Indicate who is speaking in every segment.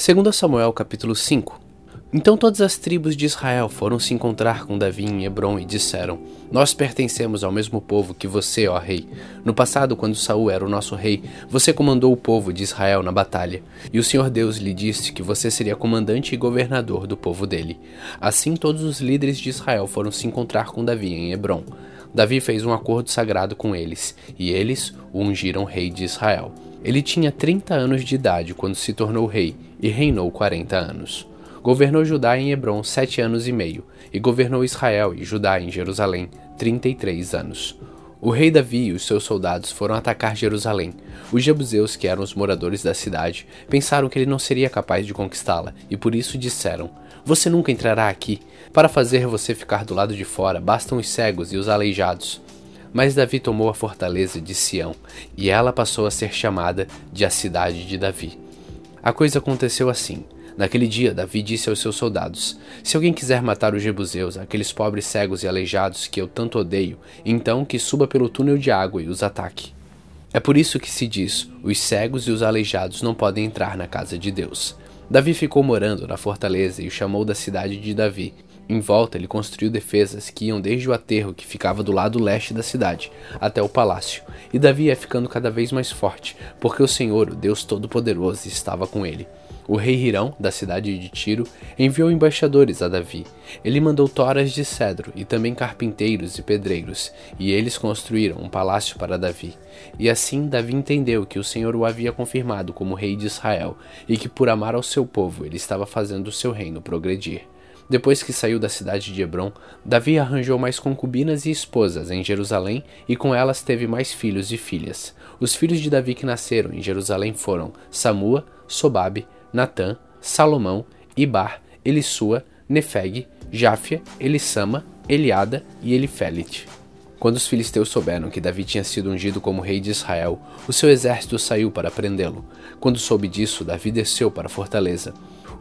Speaker 1: 2 Samuel capítulo 5 Então todas as tribos de Israel foram se encontrar com Davi em Hebron e disseram: Nós pertencemos ao mesmo povo que você, ó rei. No passado, quando Saul era o nosso rei, você comandou o povo de Israel na batalha, e o Senhor Deus lhe disse que você seria comandante e governador do povo dele. Assim todos os líderes de Israel foram se encontrar com Davi em Hebron. Davi fez um acordo sagrado com eles, e eles o ungiram rei de Israel. Ele tinha 30 anos de idade quando se tornou rei e reinou 40 anos. Governou Judá em Hebron sete anos e meio, e governou Israel e Judá em Jerusalém 33 anos. O rei Davi e os seus soldados foram atacar Jerusalém. Os jebuseus, que eram os moradores da cidade, pensaram que ele não seria capaz de conquistá-la e por isso disseram: Você nunca entrará aqui. Para fazer você ficar do lado de fora, bastam os cegos e os aleijados. Mas Davi tomou a fortaleza de Sião, e ela passou a ser chamada de a cidade de Davi. A coisa aconteceu assim. Naquele dia, Davi disse aos seus soldados: Se alguém quiser matar os jebuseus, aqueles pobres cegos e aleijados que eu tanto odeio, então que suba pelo túnel de água e os ataque. É por isso que se diz: os cegos e os aleijados não podem entrar na casa de Deus. Davi ficou morando na fortaleza e o chamou da cidade de Davi, em volta, ele construiu defesas que iam desde o aterro que ficava do lado leste da cidade até o palácio, e Davi ia ficando cada vez mais forte, porque o Senhor, o Deus Todo-Poderoso, estava com ele. O rei Hirão, da cidade de Tiro, enviou embaixadores a Davi. Ele mandou toras de cedro e também carpinteiros e pedreiros, e eles construíram um palácio para Davi. E assim Davi entendeu que o Senhor o havia confirmado como rei de Israel, e que por amar ao seu povo ele estava fazendo o seu reino progredir. Depois que saiu da cidade de Hebron, Davi arranjou mais concubinas e esposas em Jerusalém e com elas teve mais filhos e filhas. Os filhos de Davi que nasceram em Jerusalém foram Samua, Sobabe, Natã, Salomão, Ibar, Elisua, Nefeg, Jáfia, Elissama, Eliada e Elifelite. Quando os filisteus souberam que Davi tinha sido ungido como rei de Israel, o seu exército saiu para prendê-lo. Quando soube disso, Davi desceu para a fortaleza.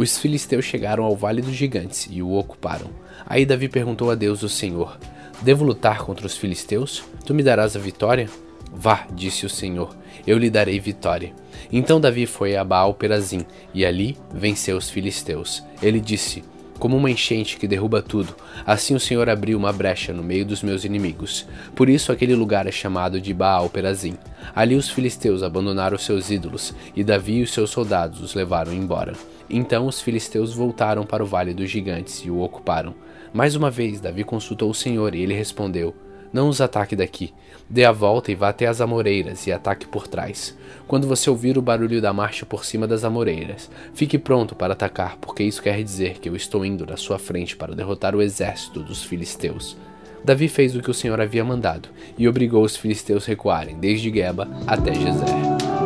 Speaker 1: Os filisteus chegaram ao Vale dos Gigantes e o ocuparam. Aí Davi perguntou a Deus, o Senhor: Devo lutar contra os filisteus? Tu me darás a vitória? Vá, disse o Senhor, eu lhe darei vitória. Então Davi foi a Baal Perazim e ali venceu os filisteus. Ele disse: como uma enchente que derruba tudo, assim o Senhor abriu uma brecha no meio dos meus inimigos. Por isso aquele lugar é chamado de Baal Perazim. Ali os filisteus abandonaram seus ídolos, e Davi e os seus soldados os levaram embora. Então os filisteus voltaram para o vale dos gigantes e o ocuparam. Mais uma vez Davi consultou o Senhor e ele respondeu: não os ataque daqui. Dê a volta e vá até as amoreiras e ataque por trás. Quando você ouvir o barulho da marcha por cima das amoreiras, fique pronto para atacar, porque isso quer dizer que eu estou indo na sua frente para derrotar o exército dos filisteus. Davi fez o que o Senhor havia mandado e obrigou os filisteus a recuarem desde Geba até Jezer.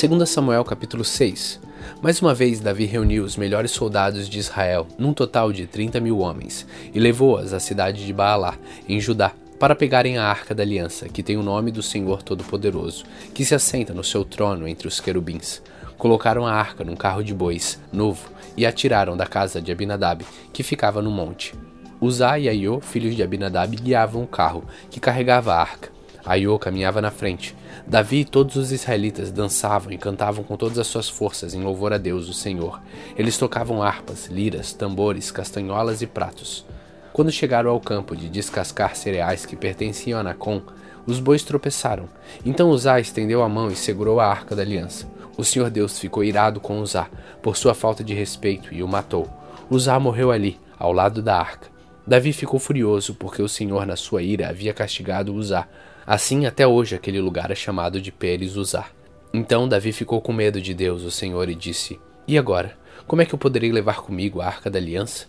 Speaker 1: 2 Samuel capítulo 6 mais uma vez, Davi reuniu os melhores soldados de Israel, num total de 30 mil homens, e levou-as à cidade de Baalá, em Judá, para pegarem a arca da aliança, que tem o nome do Senhor Todo-Poderoso, que se assenta no seu trono entre os querubins. Colocaram a arca num carro de bois, novo, e a tiraram da casa de Abinadab, que ficava no monte. Uzá e Aiô, filhos de Abinadab, guiavam o carro, que carregava a arca. Aiô caminhava na frente, Davi e todos os israelitas dançavam e cantavam com todas as suas forças em louvor a Deus, o Senhor. Eles tocavam harpas, liras, tambores, castanholas e pratos. Quando chegaram ao campo de descascar cereais que pertenciam a Nacon, os bois tropeçaram. Então Uzá estendeu a mão e segurou a arca da aliança. O Senhor Deus ficou irado com Uzá, por sua falta de respeito, e o matou. Uzá morreu ali, ao lado da arca. Davi ficou furioso, porque o Senhor, na sua ira, havia castigado Uzá, Assim, até hoje, aquele lugar é chamado de Pérez Uzar. Então Davi ficou com medo de Deus, o Senhor, e disse: E agora? Como é que eu poderei levar comigo a arca da aliança?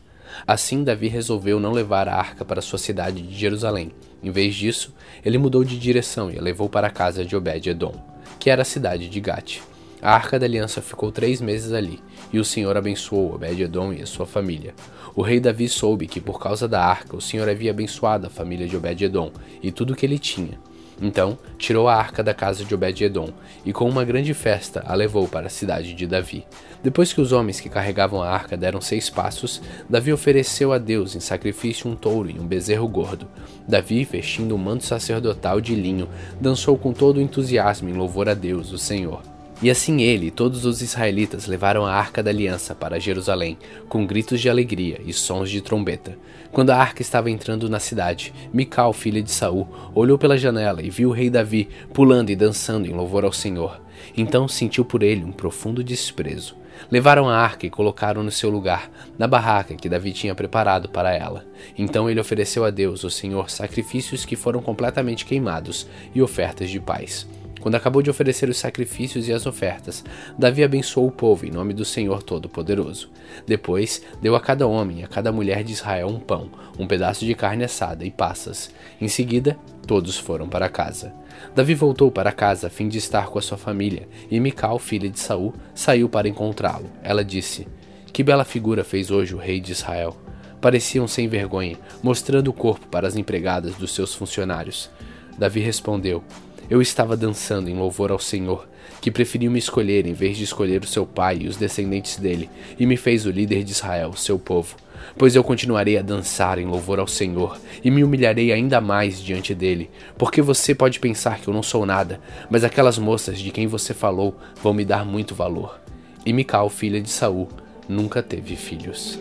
Speaker 1: Assim, Davi resolveu não levar a arca para sua cidade de Jerusalém. Em vez disso, ele mudou de direção e a levou para a casa de Obed-Edom, que era a cidade de Gate. A arca da aliança ficou três meses ali, e o Senhor abençoou Obed-Edom e a sua família. O rei Davi soube que por causa da arca o Senhor havia abençoado a família de Obed-Edom e tudo o que ele tinha. Então tirou a arca da casa de Obed-Edom e com uma grande festa a levou para a cidade de Davi. Depois que os homens que carregavam a arca deram seis passos, Davi ofereceu a Deus em sacrifício um touro e um bezerro gordo. Davi, vestindo um manto sacerdotal de linho, dançou com todo o entusiasmo em louvor a Deus, o Senhor. E assim ele e todos os israelitas levaram a arca da aliança para Jerusalém, com gritos de alegria e sons de trombeta. Quando a arca estava entrando na cidade, Mical, filha de Saul, olhou pela janela e viu o rei Davi pulando e dançando em louvor ao Senhor. Então sentiu por ele um profundo desprezo. Levaram a arca e colocaram no seu lugar, na barraca que Davi tinha preparado para ela. Então ele ofereceu a Deus, o Senhor, sacrifícios que foram completamente queimados e ofertas de paz. Quando acabou de oferecer os sacrifícios e as ofertas, Davi abençoou o povo em nome do Senhor Todo-Poderoso. Depois, deu a cada homem e a cada mulher de Israel um pão, um pedaço de carne assada e passas. Em seguida, todos foram para casa. Davi voltou para casa a fim de estar com a sua família, e Mical, filha de Saul, saiu para encontrá-lo. Ela disse: Que bela figura fez hoje o rei de Israel. Pareciam sem vergonha, mostrando o corpo para as empregadas dos seus funcionários. Davi respondeu: eu estava dançando em louvor ao Senhor, que preferiu me escolher em vez de escolher o seu pai e os descendentes dele, e me fez o líder de Israel, seu povo. Pois eu continuarei a dançar em louvor ao Senhor, e me humilharei ainda mais diante dele, porque você pode pensar que eu não sou nada, mas aquelas moças de quem você falou vão me dar muito valor. E Mical, filha de Saul, nunca teve filhos.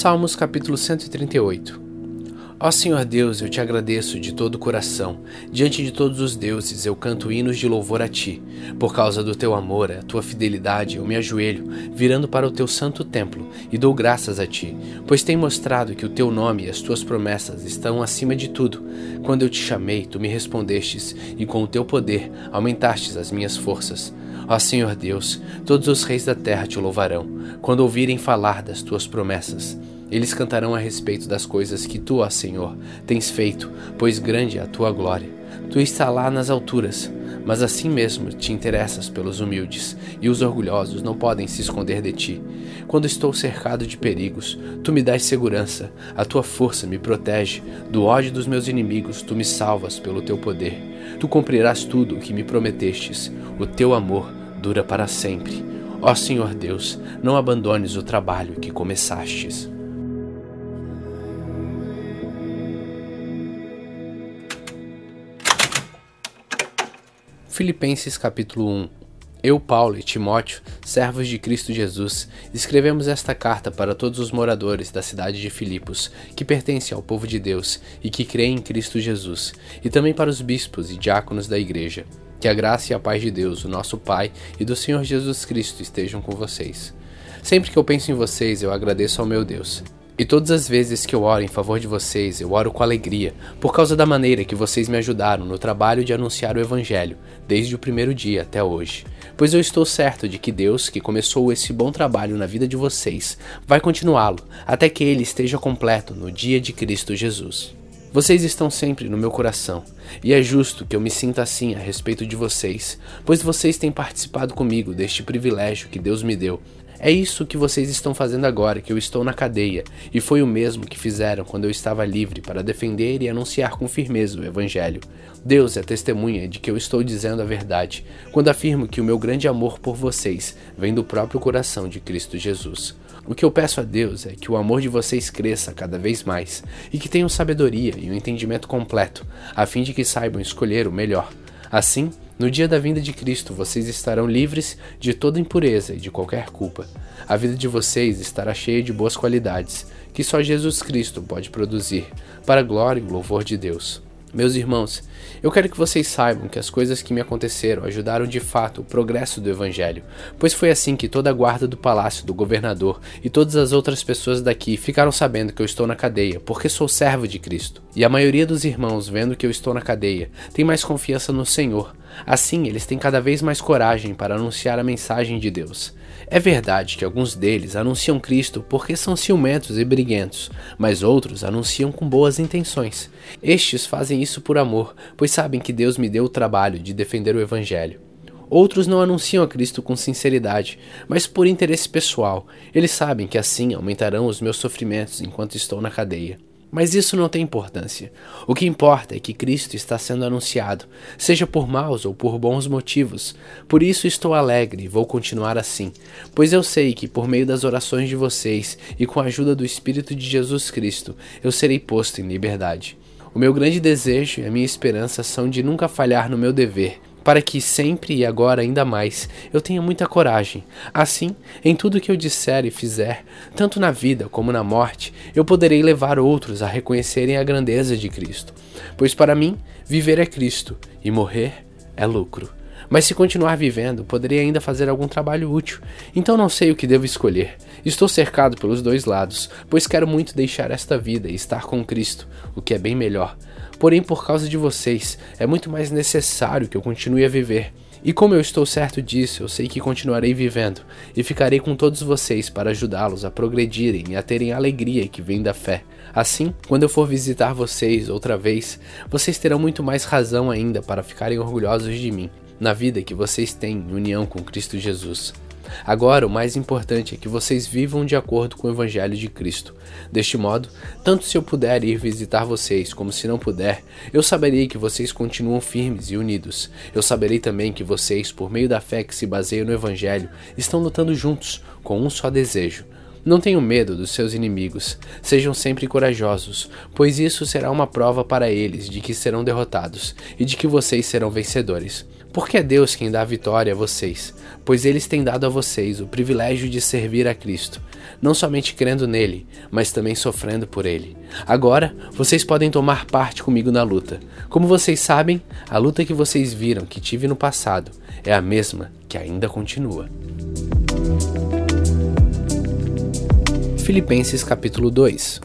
Speaker 1: Salmos capítulo 138 Ó Senhor Deus, eu te agradeço de todo o coração. Diante de todos os deuses eu canto hinos de louvor a ti. Por causa do teu amor, a tua fidelidade, eu me ajoelho, virando para o teu santo templo, e dou graças a ti, pois tem mostrado que o teu nome e as tuas promessas estão acima de tudo. Quando eu te chamei, tu me respondestes, e com o teu poder aumentastes as minhas forças. Ó Senhor Deus, todos os reis da terra te louvarão, quando ouvirem falar das tuas promessas. Eles cantarão a respeito das coisas que tu, ó Senhor, tens feito, pois grande é a tua glória. Tu está lá nas alturas, mas assim mesmo te interessas pelos humildes, e os orgulhosos não podem se esconder de ti. Quando estou cercado de perigos, tu me dás segurança, a tua força me protege, do ódio dos meus inimigos tu me salvas pelo teu poder. Tu cumprirás tudo o que me prometestes, o teu amor dura para sempre. Ó Senhor Deus, não abandones o trabalho que começastes. Filipenses capítulo 1 Eu, Paulo e Timóteo, servos de Cristo Jesus, escrevemos esta carta para todos os moradores da cidade de Filipos, que pertencem ao povo de Deus e que creem em Cristo Jesus, e também para os bispos e diáconos da igreja. Que a graça e a paz de Deus, o nosso Pai, e do Senhor Jesus Cristo estejam com vocês. Sempre que eu penso em vocês, eu agradeço ao meu Deus. E todas as vezes que eu oro em favor de vocês, eu oro com alegria, por causa da maneira que vocês me ajudaram no trabalho de anunciar o Evangelho, desde o primeiro dia até hoje. Pois eu estou certo de que Deus, que começou esse bom trabalho na vida de vocês, vai continuá-lo até que ele esteja completo no dia de Cristo Jesus. Vocês estão sempre no meu coração, e é justo que eu me sinta assim a respeito de vocês, pois vocês têm participado comigo deste privilégio que Deus me deu. É isso que vocês estão fazendo agora que eu estou na cadeia, e foi o mesmo que fizeram quando eu estava livre para defender e anunciar com firmeza o Evangelho. Deus é testemunha de que eu estou dizendo a verdade quando afirmo que o meu grande amor por vocês vem do próprio coração de Cristo Jesus. O que eu peço a Deus é que o amor de vocês cresça cada vez mais e que tenham sabedoria e um entendimento completo, a fim de que saibam escolher o melhor. Assim, no dia da vinda de Cristo, vocês estarão livres de toda impureza e de qualquer culpa. A vida de vocês estará cheia de boas qualidades, que só Jesus Cristo pode produzir, para a glória e louvor de Deus. Meus irmãos, eu quero que vocês saibam que as coisas que me aconteceram ajudaram de fato o progresso do Evangelho, pois foi assim que toda a guarda do palácio do governador e todas as outras pessoas daqui ficaram sabendo que eu estou na cadeia, porque sou servo de Cristo. E a maioria dos irmãos, vendo que eu estou na cadeia, tem mais confiança no Senhor. Assim, eles têm cada vez mais coragem para anunciar a mensagem de Deus. É verdade que alguns deles anunciam Cristo porque são ciumentos e briguentos, mas outros anunciam com boas intenções. Estes fazem isso por amor, pois sabem que Deus me deu o trabalho de defender o Evangelho. Outros não anunciam a Cristo com sinceridade, mas por interesse pessoal. Eles sabem que assim aumentarão os meus sofrimentos enquanto estou na cadeia. Mas isso não tem importância. O que importa é que Cristo está sendo anunciado, seja por maus ou por bons motivos. Por isso estou alegre e vou continuar assim, pois eu sei que por meio das orações de vocês e com a ajuda do Espírito de Jesus Cristo, eu serei posto em liberdade. O meu grande desejo e a minha esperança são de nunca falhar no meu dever para que sempre e agora ainda mais eu tenha muita coragem. Assim, em tudo que eu disser e fizer, tanto na vida como na morte, eu poderei levar outros a reconhecerem a grandeza de Cristo. Pois para mim, viver é Cristo e morrer é lucro. Mas se continuar vivendo, poderei ainda fazer algum trabalho útil. Então não sei o que devo escolher. Estou cercado pelos dois lados, pois quero muito deixar esta vida e estar com Cristo, o que é bem melhor. Porém, por causa de vocês, é muito mais necessário que eu continue a viver. E como eu estou certo disso, eu sei que continuarei vivendo e ficarei com todos vocês para ajudá-los a progredirem e a terem a alegria que vem da fé. Assim, quando eu for visitar vocês outra vez, vocês terão muito mais razão ainda para ficarem orgulhosos de mim, na vida que vocês têm em união com Cristo Jesus. Agora, o mais importante é que vocês vivam de acordo com o Evangelho de Cristo. Deste modo, tanto se eu puder ir visitar vocês, como se não puder, eu saberei que vocês continuam firmes e unidos. Eu saberei também que vocês, por meio da fé que se baseia no Evangelho, estão lutando juntos, com um só desejo. Não tenham medo dos seus inimigos, sejam sempre corajosos, pois isso será uma prova para eles de que serão derrotados e de que vocês serão vencedores. Porque é Deus quem dá a vitória a vocês, pois eles têm dado a vocês o privilégio de servir a Cristo, não somente crendo nele, mas também sofrendo por ele. Agora, vocês podem tomar parte comigo na luta. Como vocês sabem, a luta que vocês viram que tive no passado é a mesma que ainda continua. Filipenses capítulo 2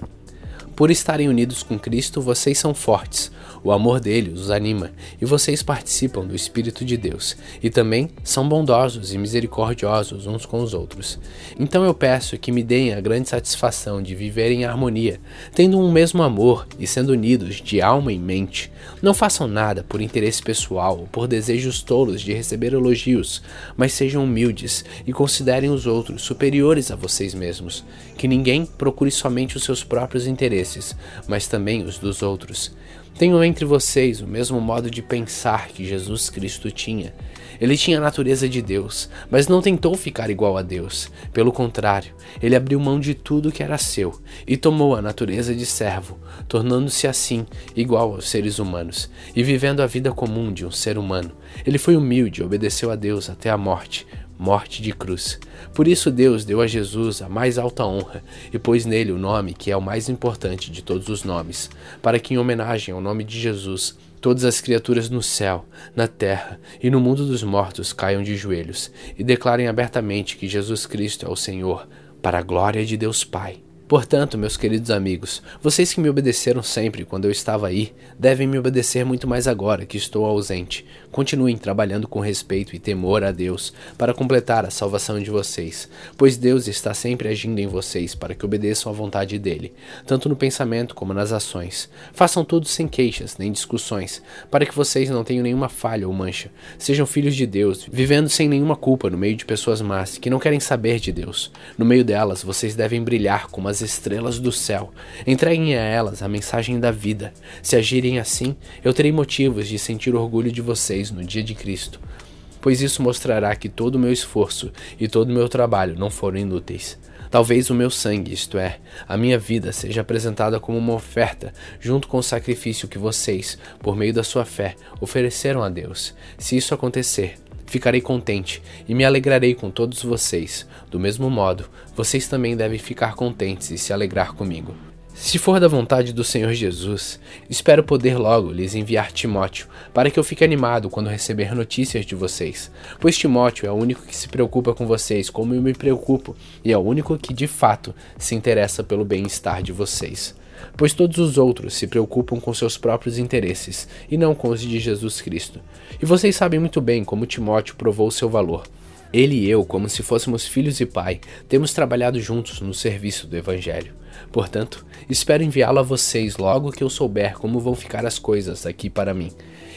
Speaker 1: Por estarem unidos com Cristo, vocês são fortes o amor dele os anima e vocês participam do Espírito de Deus e também são bondosos e misericordiosos uns com os outros. Então eu peço que me deem a grande satisfação de viver em harmonia, tendo um mesmo amor e sendo unidos de alma e mente. Não façam nada por interesse pessoal ou por desejos tolos de receber elogios, mas sejam humildes e considerem os outros superiores a vocês mesmos. Que ninguém procure somente os seus próprios interesses, mas também os dos outros. Tenho entre vocês o mesmo modo de pensar que Jesus Cristo tinha. Ele tinha a natureza de Deus, mas não tentou ficar igual a Deus. Pelo contrário, ele abriu mão de tudo que era seu e tomou a natureza de servo, tornando-se assim igual aos seres humanos e vivendo a vida comum de um ser humano. Ele foi humilde e obedeceu a Deus até a morte morte de cruz. Por isso Deus deu a Jesus a mais alta honra e pôs nele o nome que é o mais importante de todos os nomes, para que em homenagem ao nome de Jesus todas as criaturas no céu, na terra e no mundo dos mortos caiam de joelhos e declarem abertamente que Jesus Cristo é o Senhor, para a glória de Deus Pai. Portanto, meus queridos amigos, vocês que me obedeceram sempre quando eu estava aí, devem me obedecer muito mais agora que estou ausente. Continuem trabalhando com respeito e temor a Deus para completar a salvação de vocês, pois Deus está sempre agindo em vocês para que obedeçam à vontade dele, tanto no pensamento como nas ações. Façam tudo sem queixas nem discussões, para que vocês não tenham nenhuma falha ou mancha. Sejam filhos de Deus, vivendo sem nenhuma culpa no meio de pessoas más que não querem saber de Deus. No meio delas, vocês devem brilhar como as estrelas do céu. Entreguem a elas a mensagem da vida. Se agirem assim, eu terei motivos de sentir orgulho de vocês no dia de Cristo, pois isso mostrará que todo o meu esforço e todo o meu trabalho não foram inúteis. Talvez o meu sangue, isto é, a minha vida, seja apresentada como uma oferta, junto com o sacrifício que vocês, por meio da sua fé, ofereceram a Deus. Se isso acontecer, ficarei contente e me alegrarei com todos vocês. Do mesmo modo, vocês também devem ficar contentes e se alegrar comigo. Se for da vontade do Senhor Jesus, espero poder logo lhes enviar Timóteo, para que eu fique animado quando receber notícias de vocês, pois Timóteo é o único que se preocupa com vocês como eu me preocupo, e é o único que de fato se interessa pelo bem-estar de vocês. Pois todos os outros se preocupam com seus próprios interesses e não com os de Jesus Cristo. E vocês sabem muito bem como Timóteo provou seu valor. Ele e eu, como se fôssemos filhos e pai, temos trabalhado juntos no serviço do Evangelho. Portanto, espero enviá-lo a vocês logo que eu souber como vão ficar as coisas aqui para mim.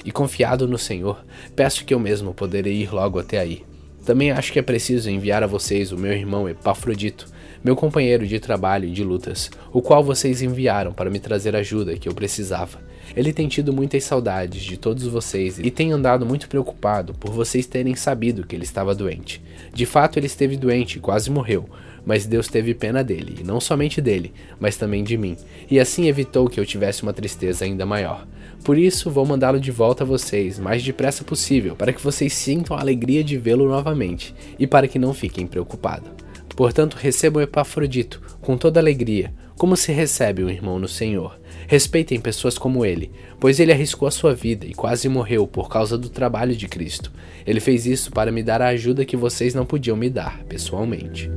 Speaker 1: E confiado no Senhor, peço que eu mesmo poderei ir logo até aí. Também acho que é preciso enviar a vocês o meu irmão Epafrodito, meu companheiro de trabalho e de lutas, o qual vocês enviaram para me trazer ajuda que eu precisava. Ele tem tido muitas saudades de todos vocês e tem andado muito preocupado por vocês terem sabido que ele estava doente. De fato, ele esteve doente e quase morreu, mas Deus teve pena dele, e não somente dele, mas também de mim, e assim evitou que eu tivesse uma tristeza ainda maior. Por isso, vou mandá-lo de volta a vocês, mais depressa possível, para que vocês sintam a alegria de vê-lo novamente e para que não fiquem preocupados. Portanto, recebam Epafrodito com toda alegria, como se recebe um irmão no Senhor. Respeitem pessoas como ele, pois ele arriscou a sua vida e quase morreu por causa do trabalho de Cristo. Ele fez isso para me dar a ajuda que vocês não podiam me dar pessoalmente.